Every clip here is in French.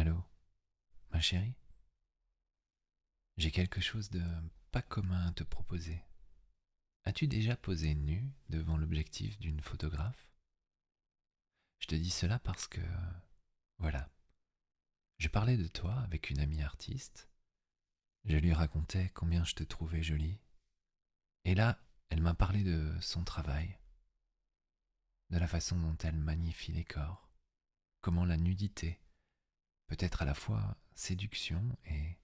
Allô, ma chérie? J'ai quelque chose de pas commun à te proposer. As-tu déjà posé nu devant l'objectif d'une photographe? Je te dis cela parce que, voilà, je parlais de toi avec une amie artiste, je lui racontais combien je te trouvais jolie, et là, elle m'a parlé de son travail, de la façon dont elle magnifie les corps, comment la nudité peut être à la fois séduction et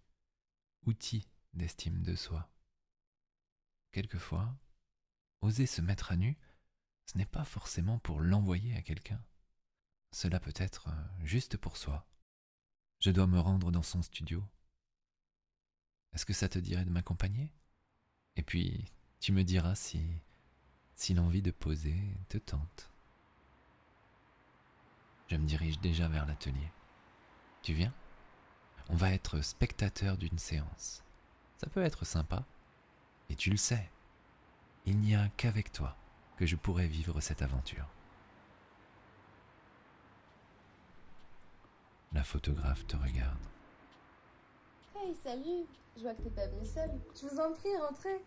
outil d'estime de soi. Quelquefois, oser se mettre à nu, ce n'est pas forcément pour l'envoyer à quelqu'un. Cela peut être juste pour soi. Je dois me rendre dans son studio. Est-ce que ça te dirait de m'accompagner? Et puis, tu me diras si, si l'envie de poser te tente. Je me dirige déjà vers l'atelier. Tu viens On va être spectateur d'une séance. Ça peut être sympa. Et tu le sais, il n'y a qu'avec toi que je pourrai vivre cette aventure. La photographe te regarde. Hey, salut Je vois que t'es pas venu seul. Je vous en prie, rentrez.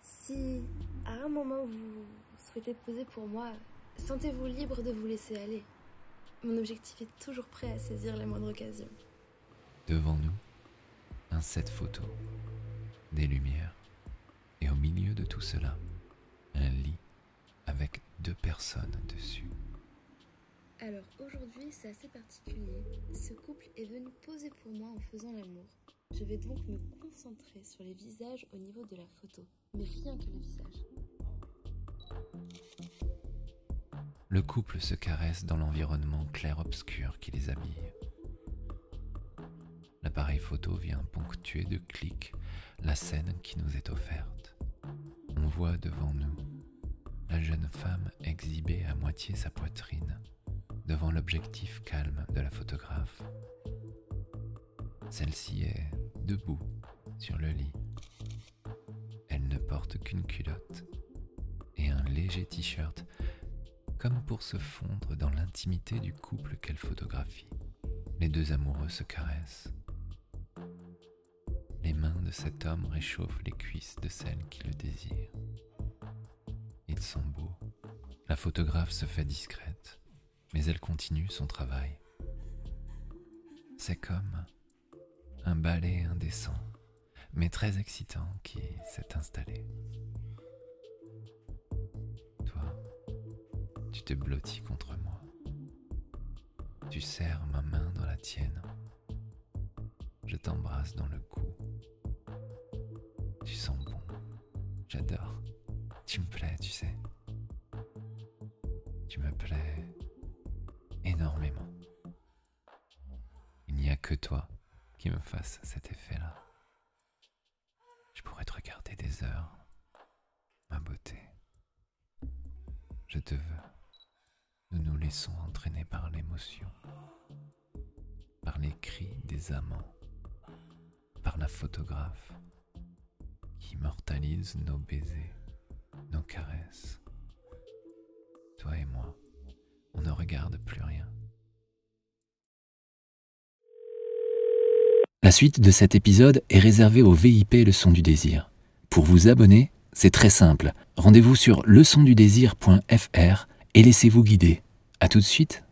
Si à un moment vous souhaitez poser pour moi, sentez-vous libre de vous laisser aller. Mon objectif est toujours prêt à saisir la moindre occasion. Devant nous, un set photo, des lumières, et au milieu de tout cela, un lit avec deux personnes dessus. Alors aujourd'hui, c'est assez particulier. Ce couple est venu poser pour moi en faisant l'amour. Je vais donc me concentrer sur les visages au niveau de la photo, mais rien que les visages. Le couple se caresse dans l'environnement clair-obscur qui les habille. L'appareil photo vient ponctuer de clics la scène qui nous est offerte. On voit devant nous la jeune femme exhiber à moitié sa poitrine devant l'objectif calme de la photographe. Celle-ci est debout sur le lit. Elle ne porte qu'une culotte et un léger t-shirt comme pour se fondre dans l'intimité du couple qu'elle photographie. Les deux amoureux se caressent. Les mains de cet homme réchauffent les cuisses de celle qui le désire. Ils sont beaux. La photographe se fait discrète, mais elle continue son travail. C'est comme un ballet indécent, mais très excitant qui s'est installé. Te blottis contre moi. Tu serres ma main dans la tienne. Je t'embrasse dans le cou. Tu sens bon. J'adore. Tu me plais, tu sais. Tu me plais énormément. Il n'y a que toi qui me fasse cet effet-là. Je pourrais te regarder des heures. Ma beauté. Je te veux laissons entraîner par l'émotion, par les cris des amants, par la photographe qui immortalise nos baisers, nos caresses. Toi et moi, on ne regarde plus rien. La suite de cet épisode est réservée au VIP Leçon du désir. Pour vous abonner, c'est très simple. Rendez-vous sur leçondudésir.fr et laissez-vous guider. A tout de suite